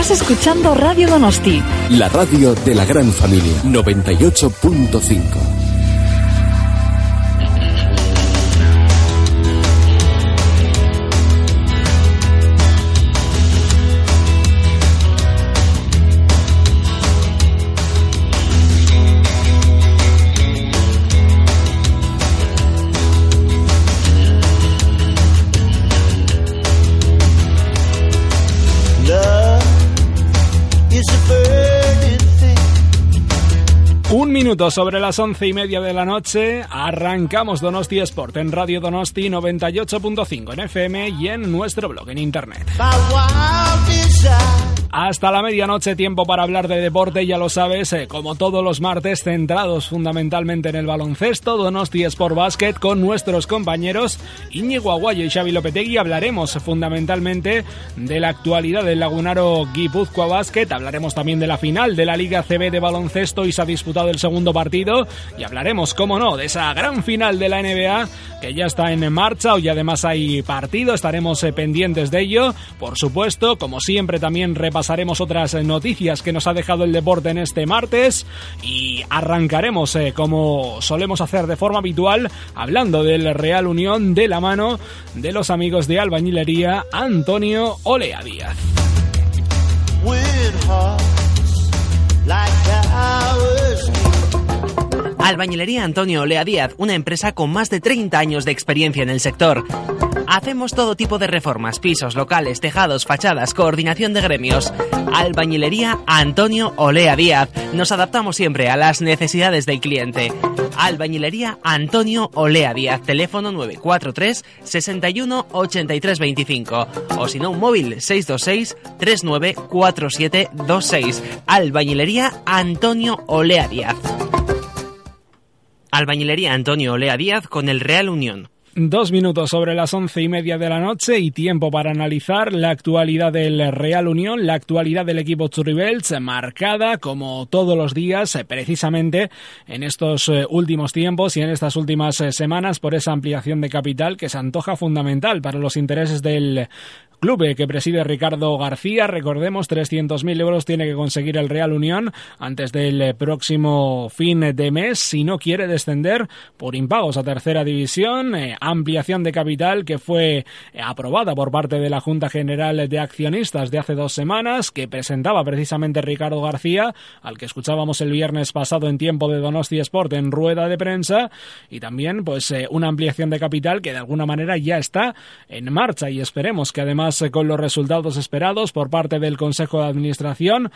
Estás escuchando Radio Donosti. La radio de la gran familia. 98.5. sobre las once y media de la noche, arrancamos Donosti Sport en Radio Donosti 98.5 en FM y en nuestro blog en internet. Hasta la medianoche, tiempo para hablar de deporte, ya lo sabes, eh, como todos los martes, centrados fundamentalmente en el baloncesto, Donosti Sport Basket, con nuestros compañeros Íñigo Aguayo y Xavi Lopetegui. Hablaremos fundamentalmente de la actualidad del Lagunaro Guipúzcoa Basket, hablaremos también de la final de la Liga CB de baloncesto y se ha disputado el segundo partido, y hablaremos, como no, de esa gran final de la NBA que ya está en marcha, hoy además hay partido, estaremos eh, pendientes de ello, por supuesto, como siempre también pasaremos otras noticias que nos ha dejado el deporte en este martes y arrancaremos, eh, como solemos hacer de forma habitual, hablando del Real Unión de la mano de los amigos de albañilería Antonio Olea Díaz. Albañilería Antonio Olea Díaz, una empresa con más de 30 años de experiencia en el sector. Hacemos todo tipo de reformas, pisos, locales, tejados, fachadas, coordinación de gremios. Albañilería Antonio Olea Díaz. Nos adaptamos siempre a las necesidades del cliente. Albañilería Antonio Olea Díaz, teléfono 943 61 83 25 o si no un móvil 626 394726. Albañilería Antonio Olea Díaz. Albañilería Antonio Olea Díaz con el Real Unión. Dos minutos sobre las once y media de la noche y tiempo para analizar la actualidad del Real Unión, la actualidad del equipo Churribels, marcada como todos los días, precisamente en estos eh, últimos tiempos y en estas últimas eh, semanas por esa ampliación de capital que se antoja fundamental para los intereses del club que preside Ricardo García. Recordemos, 300.000 euros tiene que conseguir el Real Unión antes del próximo fin de mes si no quiere descender por impagos a tercera división. Eh, ampliación de capital que fue aprobada por parte de la Junta General de Accionistas de hace dos semanas que presentaba precisamente Ricardo García, al que escuchábamos el viernes pasado en tiempo de Donosti Sport en rueda de prensa y también pues eh, una ampliación de capital que de alguna manera ya está en marcha y esperemos que además con los resultados esperados por parte del Consejo de Administración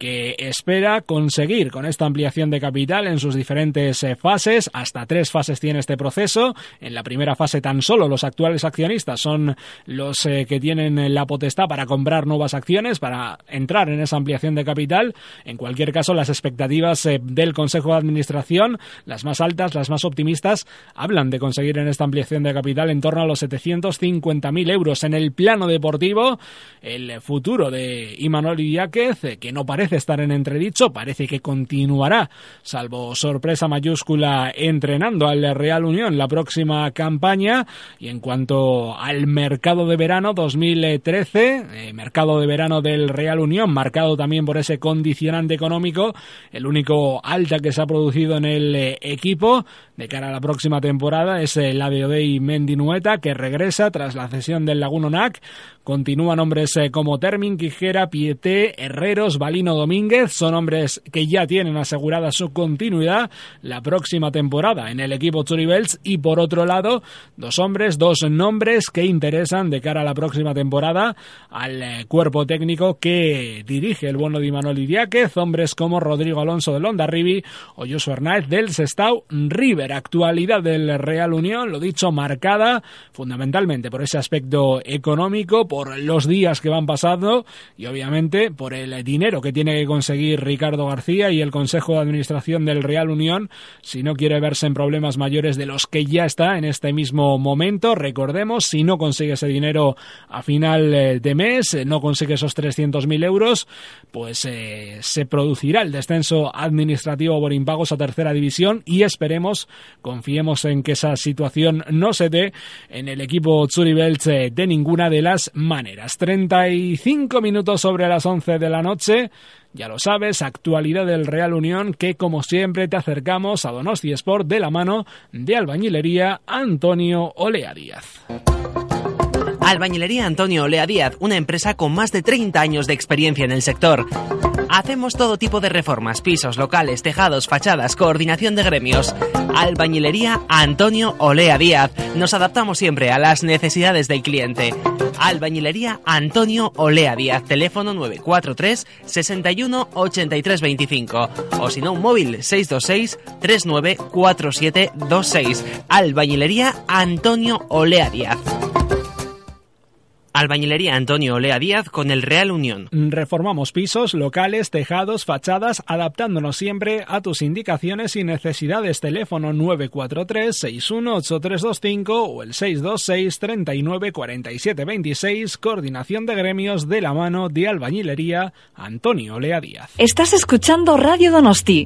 que espera conseguir con esta ampliación de capital en sus diferentes eh, fases. Hasta tres fases tiene este proceso. En la primera fase tan solo los actuales accionistas son los eh, que tienen la potestad para comprar nuevas acciones, para entrar en esa ampliación de capital. En cualquier caso, las expectativas eh, del Consejo de Administración, las más altas, las más optimistas, hablan de conseguir en esta ampliación de capital en torno a los 750.000 euros. En el plano deportivo, el futuro de Imanol Idiáquez, que no parece estar en entredicho, parece que continuará, salvo sorpresa mayúscula, entrenando al Real Unión la próxima campaña. Y en cuanto al mercado de verano 2013, eh, mercado de verano del Real Unión, marcado también por ese condicionante económico, el único alta que se ha producido en el eh, equipo de cara a la próxima temporada es eh, la de Odey Mendinueta, que regresa tras la cesión del Lagunonac. Continúan hombres como Termin, Quijera, Pieté, Herreros, Balino Domínguez. Son hombres que ya tienen asegurada su continuidad la próxima temporada en el equipo Churibels y por otro lado dos hombres, dos nombres que interesan de cara a la próxima temporada al eh, cuerpo técnico que dirige el bueno de Manuel Idiáquez, hombres como Rodrigo Alonso de Londarribi o Josué Hernández del Sestao. River. Actualidad del Real Unión, lo dicho, marcada fundamentalmente por ese aspecto económico, por los días que van pasando y obviamente por el dinero que tiene que conseguir Ricardo García y el Consejo de Administración del Real Unión si no quiere verse en problemas mayores de los que ya está en este mismo momento. Recordemos, si no consigue ese dinero a final eh, de mes, eh, no consigue esos 300.000 euros, pues eh, se producirá el descenso administrativo por impagos a tercera división y esperemos, confiemos en que esa situación no se dé en el equipo Zurich de ninguna de las maneras. 35 minutos sobre las 11 de la noche. Ya lo sabes, actualidad del Real Unión que como siempre te acercamos a Donosti Sport de la mano de albañilería Antonio Olea Díaz. Albañilería Antonio Olea Díaz, una empresa con más de 30 años de experiencia en el sector. Hacemos todo tipo de reformas, pisos, locales, tejados, fachadas, coordinación de gremios. Albañilería Antonio Olea Díaz. Nos adaptamos siempre a las necesidades del cliente. Albañilería Antonio Olea Díaz, teléfono 943 61 83 25 o si no un móvil 626 394726. Albañilería Antonio Olea Díaz. Albañilería Antonio Olea Díaz con el Real Unión. Reformamos pisos, locales, tejados, fachadas, adaptándonos siempre a tus indicaciones y necesidades. Teléfono 943-618325 o el 626-394726. Coordinación de gremios de la mano de Albañilería Antonio Olea Díaz. Estás escuchando Radio Donosti.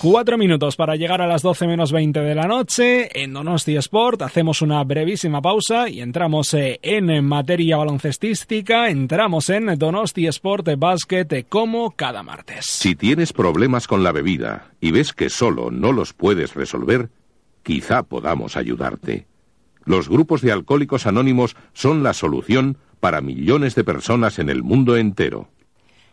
Cuatro minutos para llegar a las 12 menos 20 de la noche en Donosti Sport. Hacemos una brevísima pausa y entramos eh, en materia baloncestística. Entramos en Donosti Sport Basket como cada martes. Si tienes problemas con la bebida y ves que solo no los puedes resolver, quizá podamos ayudarte. Los grupos de alcohólicos anónimos son la solución para millones de personas en el mundo entero.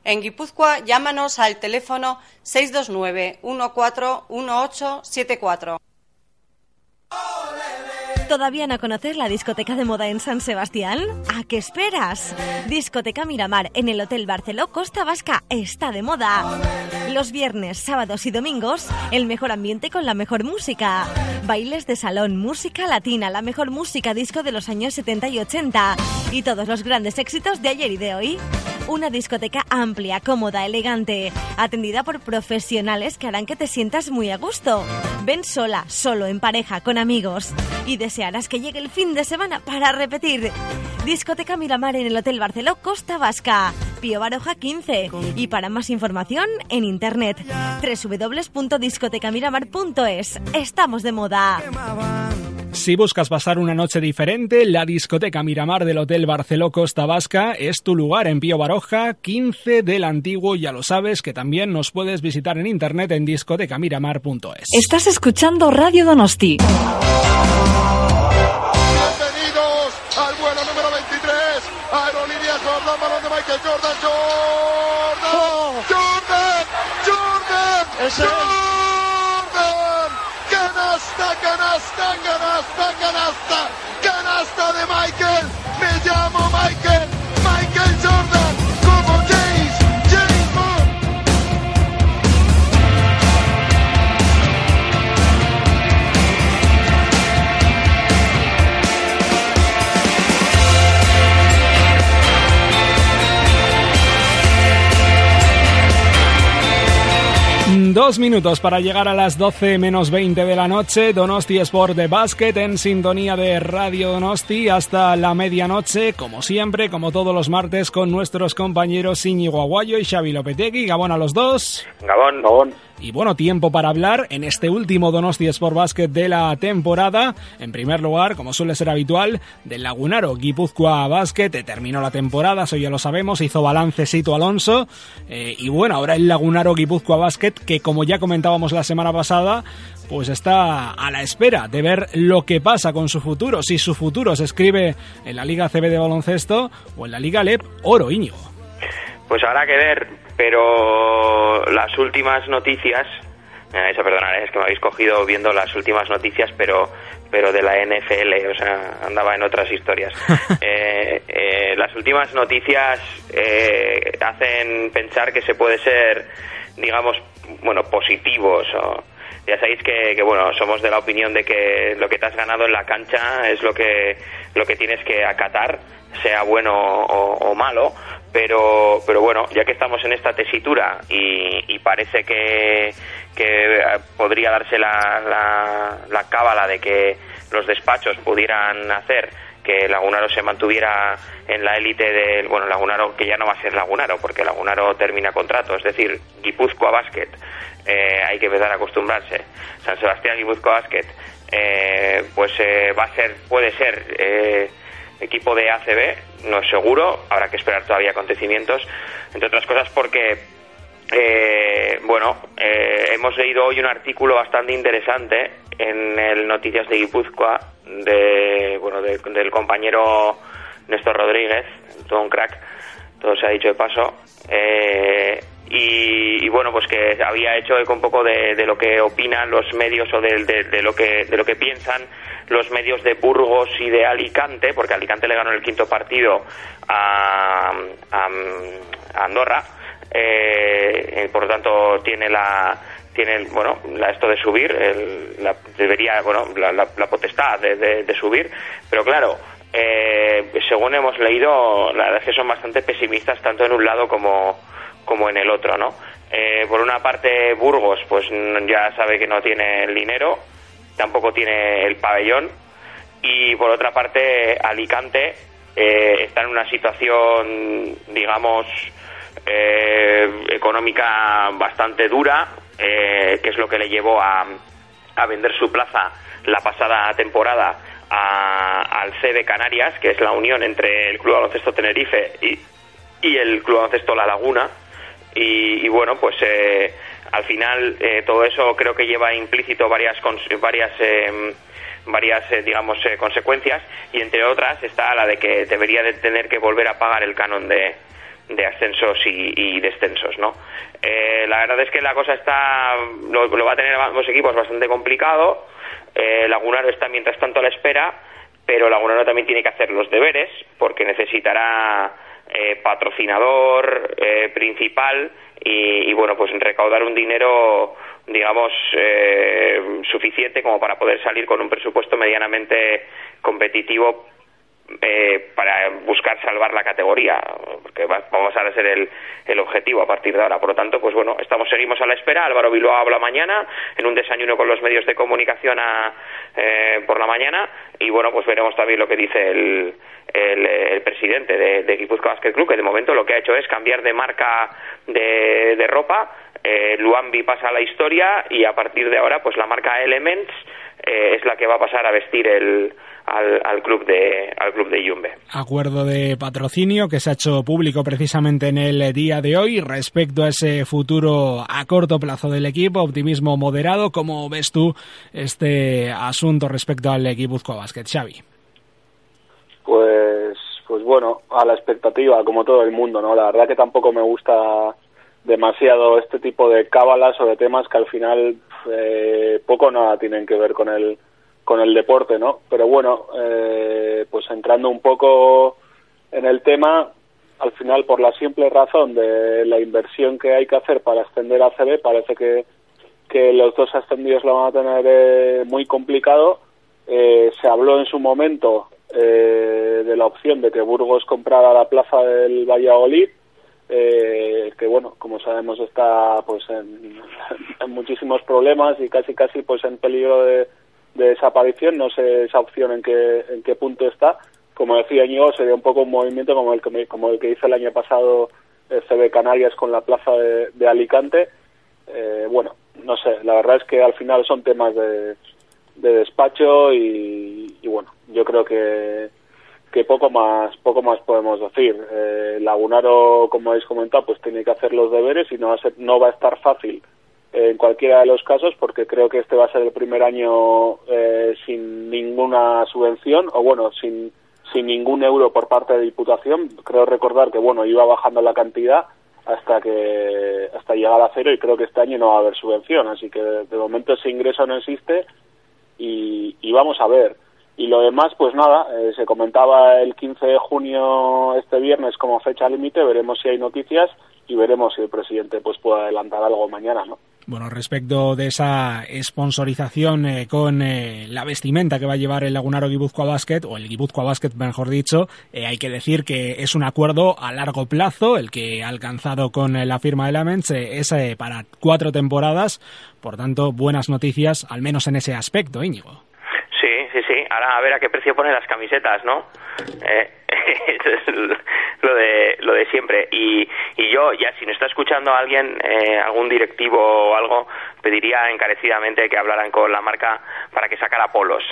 En Guipúzcoa, llámanos al teléfono 629 141874. ¿Todavía no conoces la discoteca de moda en San Sebastián? ¿A qué esperas? Discoteca Miramar en el Hotel Barceló Costa Vasca está de moda. Los viernes, sábados y domingos, el mejor ambiente con la mejor música. Bailes de salón, música latina, la mejor música disco de los años 70 y 80 y todos los grandes éxitos de ayer y de hoy. Una discoteca amplia, cómoda, elegante, atendida por profesionales que harán que te sientas muy a gusto. Ven sola, solo, en pareja, con amigos y desearás que llegue el fin de semana para repetir. Discoteca Miramar en el Hotel Barceló Costa Vasca, Pío Baroja 15 y para más información en internet www.discotecamiramar.es. Estamos de moda. Si buscas pasar una noche diferente, la discoteca Miramar del Hotel Barceló Costa Vasca es tu lugar en Pío Baroja, 15 del Antiguo. Ya lo sabes que también nos puedes visitar en internet en discotecamiramar.es. Estás escuchando Radio Donosti. Bienvenidos al vuelo número 23. Aerolíneas Jordan, balón de Michael Jordan. Jordan. Jordan. Jordan. Jordan. Canasta, canasta, canasta, canasta. De Michael. Me llamo. Michael Dos minutos para llegar a las 12 menos 20 de la noche. Donosti Sport de Básquet en sintonía de Radio Donosti hasta la medianoche, como siempre, como todos los martes, con nuestros compañeros Aguayo y Xavi Lopetegui. Gabón a los dos. Gabón, Gabón. Y bueno, tiempo para hablar en este último Donosti Sport Basket de la temporada. En primer lugar, como suele ser habitual, del Lagunaro Guipúzcoa Basket. Terminó la temporada, eso ya lo sabemos, hizo balance Sito Alonso. Eh, y bueno, ahora el Lagunaro Guipúzcoa Basket, que como ya comentábamos la semana pasada, pues está a la espera de ver lo que pasa con su futuro. Si su futuro se escribe en la Liga CB de baloncesto o en la Liga LEP Oro Íñigo. Pues habrá que ver, pero las últimas noticias, me vais a perdonar, es que me habéis cogido viendo las últimas noticias, pero pero de la NFL, o sea, andaba en otras historias. Eh, eh, las últimas noticias eh, hacen pensar que se puede ser, digamos, bueno, positivos o ya sabéis que, bueno, somos de la opinión de que lo que te has ganado en la cancha es lo que, lo que tienes que acatar, sea bueno o, malo, pero, pero bueno, ya que estamos en esta tesitura y, parece que, que podría darse la, la, la cábala de que los despachos pudieran hacer que Lagunaro se mantuviera en la élite del, bueno, Lagunaro que ya no va a ser Lagunaro, porque Lagunaro termina contrato, es decir, Guipúzcoa Basket, eh, hay que empezar a acostumbrarse. San Sebastián Guipúzcoa Basket, eh, pues eh, va a ser, puede ser equipo de ACB, no es seguro, habrá que esperar todavía acontecimientos, entre otras cosas porque bueno, hemos leído hoy un artículo bastante interesante en el Noticias de Guipúzcoa de, bueno, del compañero Néstor Rodríguez, todo un crack, todo se ha dicho de paso. Eh, y, bueno, pues que había hecho eco un poco de, lo que opinan los medios o de, lo que, de lo que piensan los medios de Burgos y de Alicante, porque Alicante le ganó el quinto partido a, Andorra, eh, por lo tanto tiene la, tiene bueno esto de subir la, debería bueno la, potestad de, subir. Pero claro eh, según hemos leído la verdad es que son bastante pesimistas tanto en un lado como como en el otro no eh, por una parte Burgos pues ya sabe que no tiene el dinero tampoco tiene el pabellón. Y por otra parte Alicante eh, está en una situación digamos económica bastante dura eh, que es lo que le llevó a, a vender su plaza la pasada temporada al C de Canarias, que es la unión entre el Club Baloncesto Tenerife y, y el Club Baloncesto La Laguna. Y, bueno, pues eh, al final eh, todo eso creo que lleva implícito varias varias varias digamos consecuencias y entre otras está la de que debería de tener que volver a pagar el canon de, de ascensos y, descensos, ¿no? Eh, la verdad es que la cosa está, lo, va a tener ambos equipos bastante complicado. Eh, Lagunaro está mientras tanto a la espera, pero Lagunaro también tiene que hacer los deberes porque necesitará eh, patrocinador eh, principal y, y, bueno, pues recaudar un dinero, digamos, suficiente como para poder salir con un presupuesto medianamente competitivo eh, para buscar salvar la categoría, porque vamos a ser el, el, objetivo a partir de ahora. Por lo tanto, pues bueno, estamos seguimos a la espera. Álvaro Bilbao habla mañana en un desayuno con los medios de comunicación a, eh, por la mañana y bueno, pues veremos también lo que dice el, el, presidente de, de Guipúzcoa Club, que de momento lo que ha hecho es cambiar de marca de, de ropa. Eh, Luambi pasa a la historia y a partir de ahora, pues la marca Elements eh, es la que va a pasar a vestir el al, club de al club de Yumbe. Acuerdo de patrocinio que se ha hecho público precisamente en el día de hoy respecto a ese futuro a corto plazo del equipo, optimismo moderado. ¿Cómo ves tú este asunto respecto al equipo Basket, Xavi? Pues pues bueno, a la expectativa como todo el mundo, ¿no? La verdad que tampoco me gusta demasiado este tipo de cábalas de temas que al final eh, poco nada tienen que ver con el con el deporte, ¿no? Pero bueno, eh, pues entrando un poco en el tema, al final por la simple razón de la inversión que hay que hacer para ascender a CB, parece que, que los dos ascendidos lo van a tener eh, muy complicado. Eh, se habló en su momento eh, de la opción de que Burgos comprara la plaza del Valladolid, eh, que bueno, como sabemos está pues en, muchísimos problemas y casi casi pues en peligro de, de desaparición, no sé esa opción en qué, en qué punto está. Como decía Íñigo, sería un poco un movimiento como el que, como el que hizo el año pasado el CB Canarias con la plaza de, Alicante. Eh, bueno, no sé, la verdad es que al final son temas de, de despacho y, bueno, yo creo que, que poco más poco más podemos decir. Eh, Lagunaro, como habéis comentado, pues tiene que hacer los deberes y no va a, ser, no va a estar fácil en cualquiera de los casos porque creo que este va a ser el primer año eh, sin ninguna subvención o bueno sin sin ningún euro por parte de Diputación. Creo recordar que bueno iba bajando la cantidad hasta que hasta llegar a cero y creo que este año no va a haber subvención. Así que de, momento ese ingreso no existe y, y, vamos a ver y lo demás pues nada eh, se comentaba el 15 de junio este viernes como fecha límite veremos si hay noticias y veremos si el presidente pues puede adelantar algo mañana no Bueno, respecto de esa sponsorización eh, con eh, la vestimenta que va a llevar el Lagunaro Guipúzcoa Basket, o el Guipúzcoa Basket, mejor dicho, hay que decir que es un acuerdo a largo plazo, el que ha alcanzado con la firma de Lamens, es para cuatro temporadas, por tanto, buenas noticias, al menos en ese aspecto, Íñigo. Ahora a ver a qué precio ponen las camisetas, ¿no? eso es lo de, lo de siempre. Y, y yo, ya si no está escuchando a alguien, eh, algún directivo o algo, pediría encarecidamente que hablaran con la marca para que sacara polos.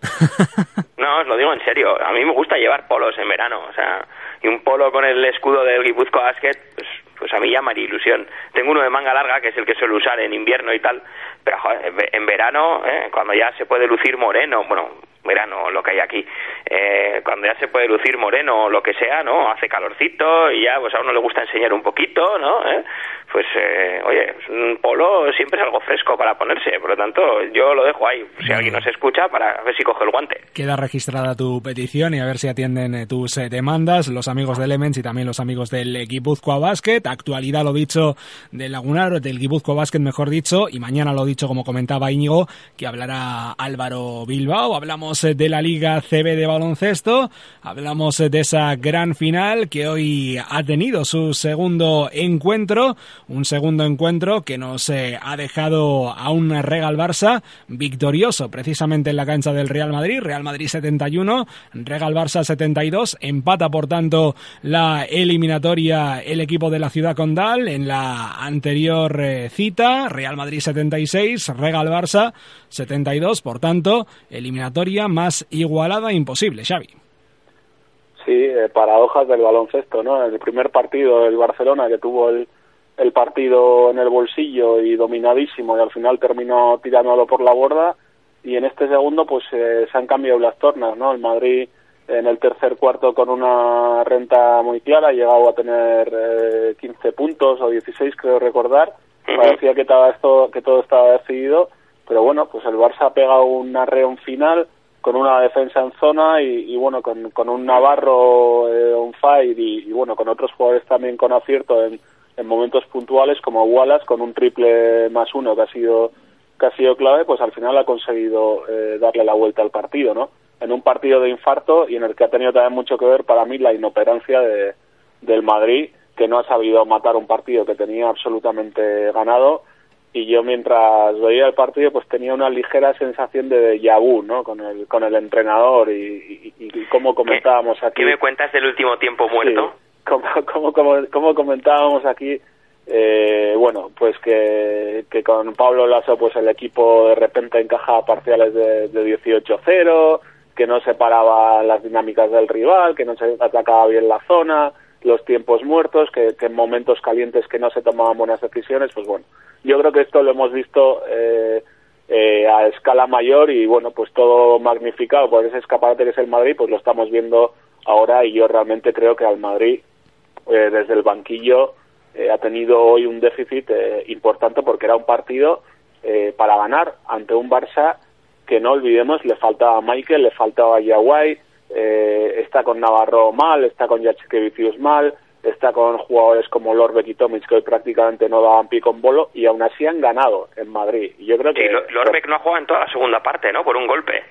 no, os lo digo en serio. A mí me gusta llevar polos en verano. O sea, y un polo con el escudo del Guipuzcoa Basket, pues, pues a mí ya me ilusión. Tengo uno de manga larga, que es el que suelo usar en invierno y tal, pero en verano, ¿eh? cuando ya se puede lucir moreno, bueno, verano, lo que hay aquí, eh, cuando ya se puede lucir moreno o lo que sea, ¿no? Hace calorcito y ya pues a uno le gusta enseñar un poquito, ¿no? ¿Eh? Pues, eh, oye, un polo siempre es algo fresco para ponerse, por lo tanto, yo lo dejo ahí, si alguien nos escucha, para ver si coge el guante. Queda registrada tu petición y a ver si atienden eh, tus demandas los amigos de Elements y también los amigos del Guipúzcoa Basket, actualidad lo dicho del Lagunar, del Guipúzcoa Basket mejor dicho, y mañana lo dicho como comentaba Íñigo, que hablará Álvaro Bilbao, hablamos de la Liga CB de baloncesto, hablamos de esa gran final que hoy ha tenido su segundo encuentro, un segundo encuentro que nos eh, ha dejado a un Regal Barça victorioso precisamente en la cancha del Real Madrid, Real Madrid 71, Regal Barça 72, empata por tanto la eliminatoria el equipo de la ciudad condal en la anterior eh, cita, Real Madrid 76, Regal Barça 72, por tanto, eliminatoria más igualada imposible, Xavi. Sí, eh, paradojas del baloncesto, ¿no? El primer partido del Barcelona que tuvo el, el partido en el bolsillo y dominadísimo y al final terminó tirándolo por la borda y en este segundo pues eh, se han cambiado las tornas, ¿no? El Madrid en el tercer cuarto con una renta muy clara, ha llegado a tener eh, 15 puntos o 16 creo recordar, parecía que, todo esto, que todo estaba decidido, pero bueno, pues el Barça ha pegado un arreón final con una defensa en zona y, bueno, con, con, un Navarro eh, on fire y, y, bueno, con otros jugadores también con acierto en, en momentos puntuales como Wallace con un triple más uno que ha sido que ha sido clave, pues al final ha conseguido eh, darle la vuelta al partido, ¿no? En un partido de infarto y en el que ha tenido también mucho que ver para mí la inoperancia de, del Madrid, que no ha sabido matar un partido que tenía absolutamente ganado y yo mientras veía el partido pues tenía una ligera sensación de yabú, ¿no? Con el, con el entrenador y, y, y como comentábamos aquí. ¿Qué me cuentas del último tiempo muerto? como, como, como, como comentábamos aquí, eh, bueno, pues que, que con Pablo Lasso pues el equipo de repente encajaba parciales de, de 18-0, que no separaba las dinámicas del rival, que no se atacaba bien la zona, los tiempos muertos, que, que en momentos calientes que no se tomaban buenas decisiones, pues bueno, yo creo que esto lo hemos visto eh, eh, a escala mayor y bueno, pues todo magnificado por ese escaparate que es el Madrid, pues lo estamos viendo ahora y yo realmente creo que al Madrid eh, desde el banquillo eh, ha tenido hoy un déficit eh, importante porque era un partido eh, para ganar ante un Barça que no olvidemos le faltaba a Michael, le faltaba a Yaguay, eh, está con Navarro mal, está con Jacekevicius mal, está con jugadores como Lorbeck y Tomic que hoy prácticamente no daban pico en bolo y aún así han ganado en Madrid. Y yo creo que sí, Lorbeck no ha jugado en toda la segunda parte, ¿no? Por un golpe.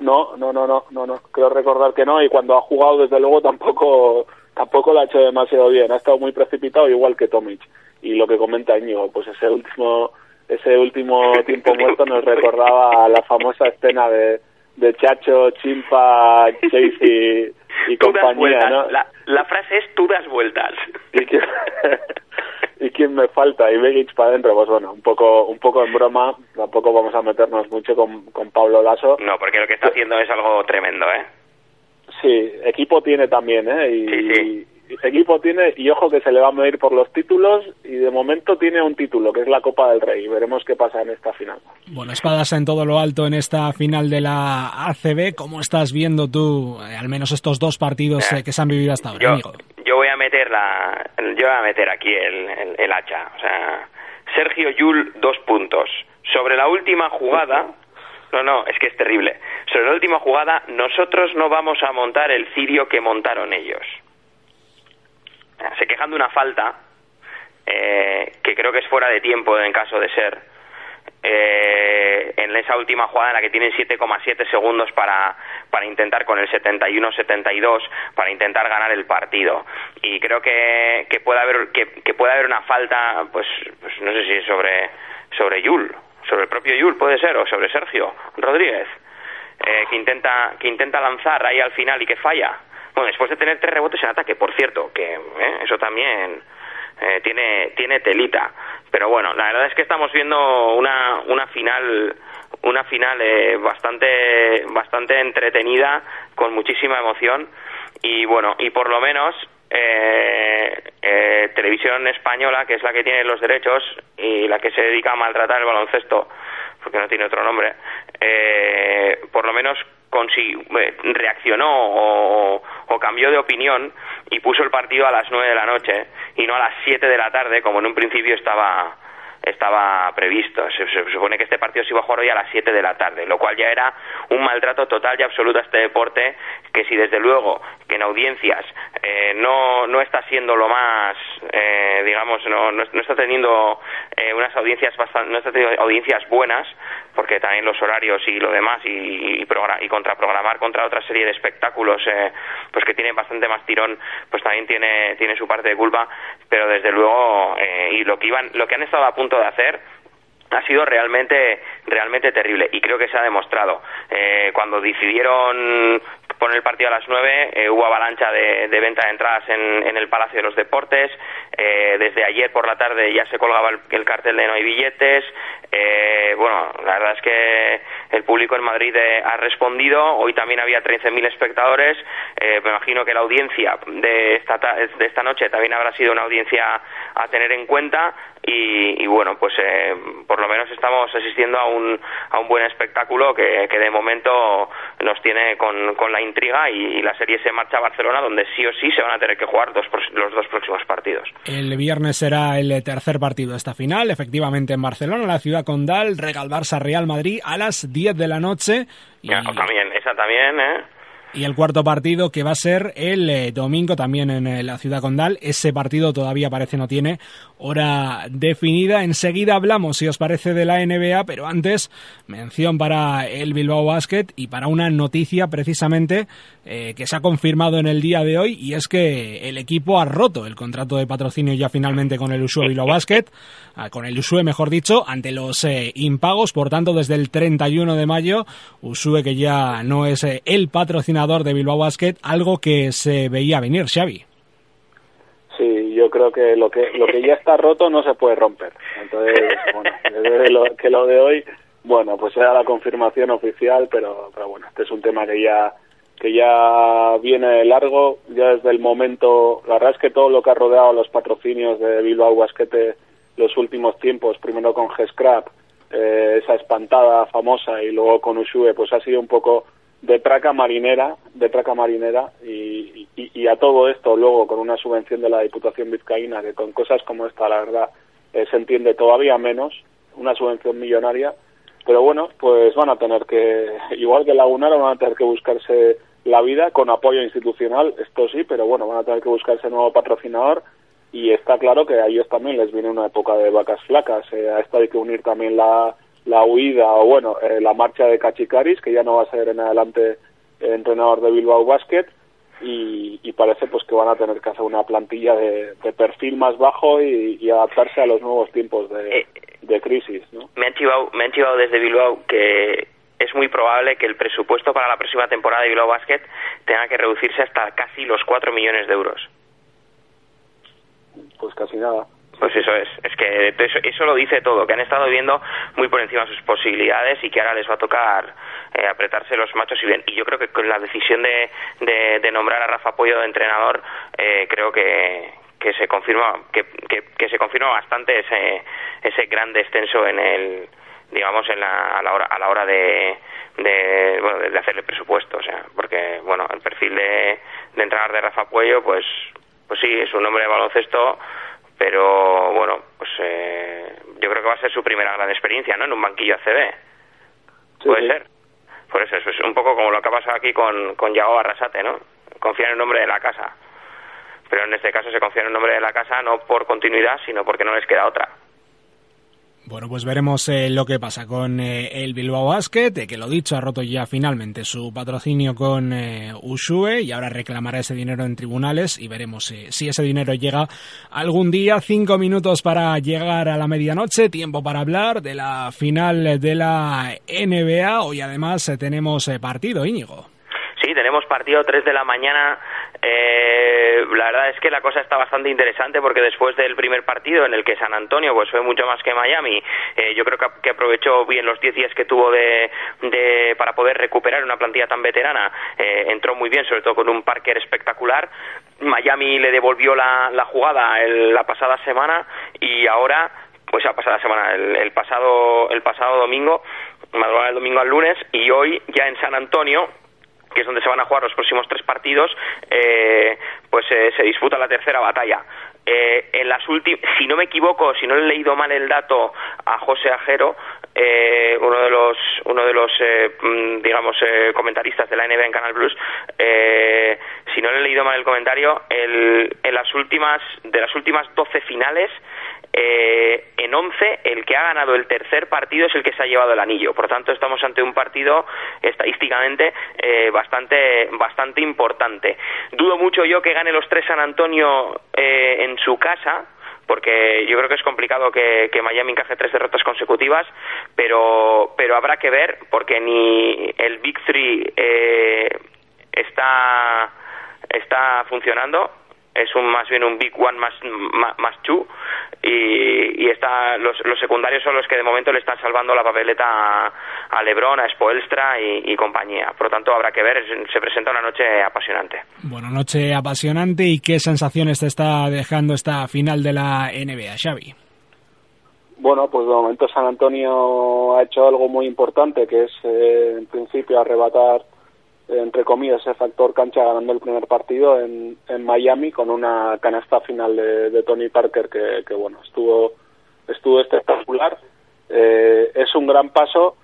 No, no, no, no, no, no. Creo recordar que no y cuando ha jugado desde luego tampoco tampoco lo ha hecho demasiado bien. Ha estado muy precipitado igual que Tomic. Y lo que comenta Íñigo, pues ese último ese último tiempo muerto nos recordaba la famosa escena de, de Chacho, Chimpa, Chase y, y compañía, ¿no? La, la, frase es tú das vueltas. ¿Y quién, ¿Y quién me falta? Y Begic para adentro, pues bueno, un poco un poco en broma, tampoco vamos a meternos mucho con, con Pablo Lasso. No, porque lo que está haciendo es algo tremendo, ¿eh? Sí, equipo tiene también, ¿eh? Y, sí, sí. Equipo tiene, y ojo que se le va a medir por los títulos, y de momento tiene un título, que es la Copa del Rey. Veremos qué pasa en esta final. Bueno, espadas en todo lo alto en esta final de la ACB. ¿Cómo estás viendo tú, eh, al menos estos dos partidos eh, que se han vivido hasta ahora, yo, amigo? Yo voy a meter la, yo voy a meter aquí el, el, el hacha. O sea, Sergio Yul, dos puntos. Sobre la última jugada, no, no, es que es terrible. Sobre la última jugada, nosotros no vamos a montar el cirio que montaron ellos. Se quejan de una falta eh, que creo que es fuera de tiempo en caso de ser. Eh, en esa última jugada en la que tienen 7,7 segundos para, para intentar con el 71-72 para intentar ganar el partido y creo que, que puede haber que, puede haber una falta pues, pues no sé si sobre sobre Yul sobre el propio Yul puede ser o sobre Sergio Rodríguez eh, que intenta que intenta lanzar ahí al final y que falla bueno después de tener tres rebotes en ataque por cierto que eh, eso también eh, tiene tiene telita. Pero bueno la verdad es que estamos viendo una una final una final eh, bastante bastante entretenida con muchísima emoción. Y bueno y por lo menos eh, eh, televisión española que es la que tiene los derechos y la que se dedica a maltratar el baloncesto porque no tiene otro nombre eh, por lo menos reaccionó o, o, cambió de opinión y puso el partido a las nueve de la noche y no a las siete de la tarde como en un principio estaba estaba previsto. Se, supone que este partido se iba a jugar hoy a las 7 de la tarde, lo cual ya era un maltrato total y absoluto a este deporte que si desde luego que en audiencias eh, no, no está siendo lo más, eh, digamos, no, no, está teniendo eh, unas audiencias bastante, no está teniendo audiencias buenas, porque también los horarios y lo demás y, y, y contraprogramar contra otra serie de espectáculos eh, pues que tienen bastante más tirón pues también tiene tiene su parte de culpa pero desde luego eh, y lo que iban lo que han estado a punto de hacer ha sido realmente realmente terrible y creo que se ha demostrado. Eh, cuando decidieron poner el partido a las nueve eh, hubo avalancha de, venta de entradas en, en, el Palacio de los Deportes. Eh, desde ayer por la tarde ya se colgaba el, cartel de no hay billetes. Eh, bueno la verdad es que el público en Madrid eh, ha respondido. Hoy también había 13.000 espectadores. Me imagino que la audiencia de esta, de esta noche también habrá sido una audiencia a tener en cuenta y, bueno, pues eh, por lo menos estamos asistiendo a un, a un buen espectáculo que, que de momento nos tiene con, con la intriga y, la serie se marcha a Barcelona donde sí o sí se van a tener que jugar dos, los dos próximos partidos. El viernes será el tercer partido de esta final, efectivamente en Barcelona, la ciudad condal, Regal Barça Real Madrid a las 10 de la noche. Y... también, esa también, ¿eh? Y el cuarto partido que va a ser el eh, domingo también en eh, la ciudad condal. Ese partido todavía parece no tiene hora definida. Enseguida hablamos, si os parece, de la NBA, pero antes mención para el Bilbao Basket y para una noticia precisamente eh, que se ha confirmado en el día de hoy y es que el equipo ha roto el contrato de patrocinio ya finalmente con el Usue Bilbao Basket, ah, con el Usue mejor dicho, ante los impagos. Por tanto, desde el 31 de mayo, Usue que ya no es el patrocinador de Bilbao Basket, algo que se veía venir, Xavi. Sí, yo creo que lo que lo que ya está roto no se puede romper. Entonces, bueno, lo, que lo de hoy, bueno, pues era la confirmación oficial, pero, pero bueno, este es un tema que ya que ya viene largo, ya desde el momento, la verdad es que todo lo que ha rodeado los patrocinios de Bilbao Basket los últimos tiempos, primero con G-Scrap, eh, esa espantada famosa y luego con Ushue, pues ha sido un poco de traca marinera, de traca marinera y, y, a todo esto luego con una subvención de la Diputación Vizcaína que con cosas como esta la verdad eh, se entiende todavía menos, una subvención millonaria, pero bueno, pues van a tener que, igual que Lagunara, van a tener que buscarse la vida con apoyo institucional, esto sí, pero bueno, van a tener que buscarse nuevo patrocinador y está claro que a ellos también les viene una época de vacas flacas, eh, a esto hay que unir también la la huida o bueno, eh, la marcha de Cachicaris, que ya no va a ser en adelante entrenador de Bilbao Basket y, parece pues que van a tener que hacer una plantilla de, perfil más bajo y, adaptarse a los nuevos tiempos de, eh, de crisis. ¿no? Me han, chivado, me han chivado desde Bilbao que es muy probable que el presupuesto para la próxima temporada de Bilbao Basket tenga que reducirse hasta casi los 4 millones de euros. Pues casi nada. Pues eso es, es que eso, lo dice todo, que han estado viendo muy por encima sus posibilidades y que ahora les va a tocar eh, apretarse los machos y bien. Y yo creo que con la decisión de, de, nombrar a Rafa Pollo de entrenador, eh, creo que, que se confirma que, que, se confirma bastante ese ese gran descenso en el digamos en la, a la hora a la hora de de, bueno, de hacer el presupuesto o sea porque bueno el perfil de, de entrenador de Rafa Puello pues pues sí es un hombre de baloncesto pero bueno, pues eh, yo creo que va a ser su primera gran experiencia, ¿no? En un banquillo ACB. Puede ser. Por eso, es un poco como lo que ha pasado aquí con, con Yago Arrasate, ¿no? Confía en el nombre de la casa. Pero en este caso se confía en el nombre de la casa no por continuidad, sino porque no les queda otra. Bueno, pues veremos eh, lo que pasa con eh, el Bilbao Basket, eh, que lo dicho, ha roto ya finalmente su patrocinio con Ushue y ahora reclamará ese dinero en tribunales y veremos si ese dinero llega algún día. Cinco minutos para llegar a la medianoche, tiempo para hablar de la final de la NBA. Hoy además tenemos partido, Íñigo. Sí, tenemos partido 3 de la mañana. Eh, la verdad es que la cosa está bastante interesante porque después del primer partido en el que San Antonio pues fue mucho más que Miami, eh, yo creo que, aprovechó bien los 10 días que tuvo de, de, para poder recuperar una plantilla tan veterana. Eh, entró muy bien, sobre todo con un Parker espectacular. Miami le devolvió la, jugada la pasada semana y ahora pues la pasada semana, el, el pasado el pasado domingo, madrugada del domingo al lunes y hoy ya en San Antonio que es donde se van a jugar los próximos tres partidos, eh, pues eh, se disputa la tercera batalla. Eh, en las si no me equivoco, si no he leído mal el dato a José Ajero, uno de los, uno de los, mm, digamos, comentaristas de la NBA en Canal Plus, si no le he leído mal el comentario, el, en las últimas, de las últimas 12 finales, eh, en 11 el que ha ganado el tercer partido es el que se ha llevado el anillo. Por tanto, estamos ante un partido estadísticamente eh, bastante, bastante importante. Dudo mucho yo que gane los tres San Antonio eh, en su casa, porque yo creo que es complicado que, Miami encaje tres derrotas consecutivas, pero, pero habrá que ver, porque ni el Big Three está, está funcionando, es un más bien un big one más más, two y, y está los, los, secundarios son los que de momento le están salvando la papeleta a, Lebron, a Spoelstra y, compañía. Por lo tanto, habrá que ver, se presenta una noche apasionante. Bueno, noche apasionante y qué sensaciones te está dejando esta final de la NBA, Xavi. Bueno, pues de momento San Antonio ha hecho algo muy importante, que es eh, en principio arrebatar entre comillas, ese factor cancha ganando el primer partido en, en Miami con una canasta final de, Tony Parker que, que, bueno, estuvo, estuvo espectacular. Eh, es un gran paso,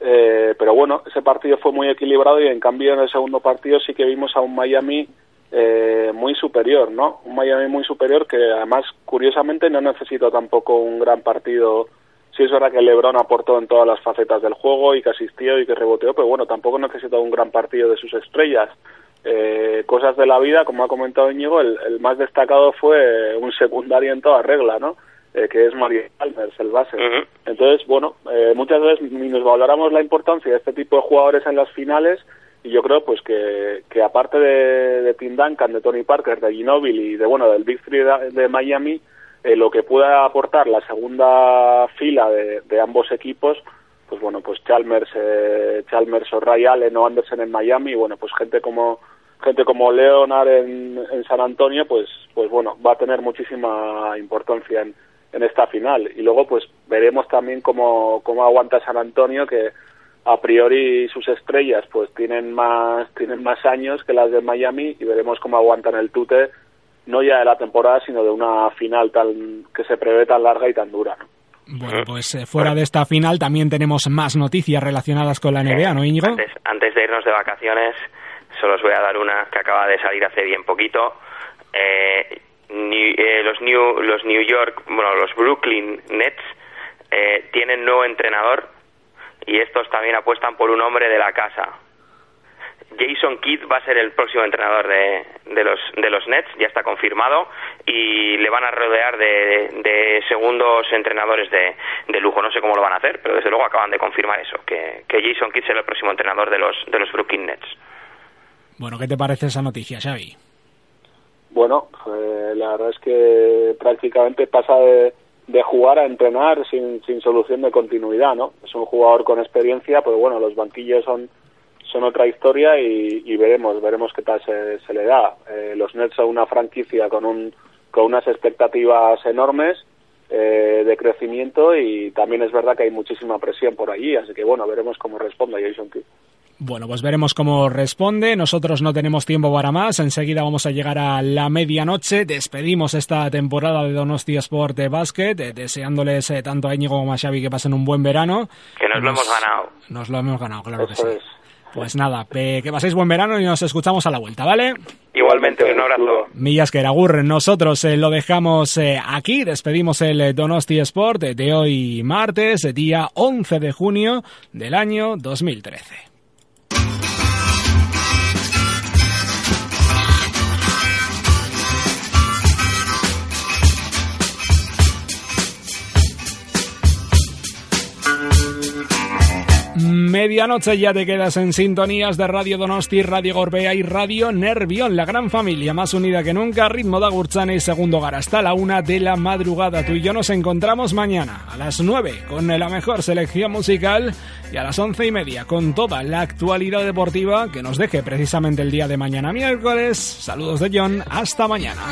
eh, pero bueno, ese partido fue muy equilibrado y en cambio en el segundo partido sí que vimos a un Miami eh, muy superior, ¿no? Un Miami muy superior que además, curiosamente, no necesitó tampoco un gran partido sí es verdad que LeBron aportó en todas las facetas del juego y que asistió y que reboteó, pero bueno, tampoco necesitó un gran partido de sus estrellas. Eh, cosas de la vida, como ha comentado Íñigo, el, más destacado fue un secundario en toda regla, ¿no? Eh, que es Mario Almers, el base. Entonces, bueno, eh, muchas veces nos valoramos la importancia de este tipo de jugadores en las finales y yo creo pues que, que aparte de, de Tim Duncan, de Tony Parker, de Ginobili y de, bueno, del Big Three de Miami, eh, lo que pueda aportar la segunda fila de, ambos equipos, pues bueno, pues Chalmers, eh, Chalmers o Ray Allen o Anderson en Miami, y bueno, pues gente como gente como Leonard en, en San Antonio, pues pues bueno, va a tener muchísima importancia en, en esta final. Y luego pues veremos también cómo, cómo aguanta San Antonio, que a priori sus estrellas pues tienen más tienen más años que las de Miami y veremos cómo aguantan el tute no ya de la temporada, sino de una final tan que se prevé tan larga y tan dura. Bueno, pues eh, fuera de esta final también tenemos más noticias relacionadas con la NBA, ¿no, Íñigo? Antes, de irnos de vacaciones, solo os voy a dar una que acaba de salir hace bien poquito. Eh, eh, los, New, los New York, bueno, los Brooklyn Nets tienen nuevo entrenador y estos también apuestan por un hombre de la casa. Jason Kidd va a ser el próximo entrenador de, de, los, de los Nets, ya está confirmado, y le van a rodear de, de segundos entrenadores de, de, lujo. No sé cómo lo van a hacer, pero desde luego acaban de confirmar eso, que, que Jason Kidd será el próximo entrenador de los, de los Brooklyn Nets. Bueno, ¿qué te parece esa noticia, Xavi? Bueno, pues, la verdad es que prácticamente pasa de, de jugar a entrenar sin, sin solución de continuidad, ¿no? Es un jugador con experiencia, pero bueno, los banquillos son son otra historia y, veremos, veremos qué tal se, le da. Eh, los Nets son una franquicia con, un, con unas expectativas enormes eh, de crecimiento y también es verdad que hay muchísima presión por allí, así que bueno, veremos cómo responde Jason Kidd. Bueno, pues veremos cómo responde. Nosotros no tenemos tiempo para más. Enseguida vamos a llegar a la medianoche. Despedimos esta temporada de Donosti Sport de Básquet, eh, deseándoles tanto a Íñigo como a Xavi que pasen un buen verano. Que nos, lo hemos ganado. Nos lo hemos ganado, claro que sí. Pues nada, que paséis buen verano y nos escuchamos a la vuelta, ¿vale? Igualmente, un abrazo. Millas que Agur, nosotros eh, lo dejamos eh, aquí, despedimos el eh, Donosti Sport de hoy martes, día 11 de junio del año 2013. Medianoche ya te quedas en sintonías de Radio Donosti, Radio Gorbea y Radio Nervión, la gran familia más unida que nunca, ritmo de Agurchana y segundo gar hasta la una de la madrugada. Tú y yo nos encontramos mañana a las nueve con la mejor selección musical y a las once y media con toda la actualidad deportiva que nos deje precisamente el día de mañana miércoles. Saludos de John, hasta mañana.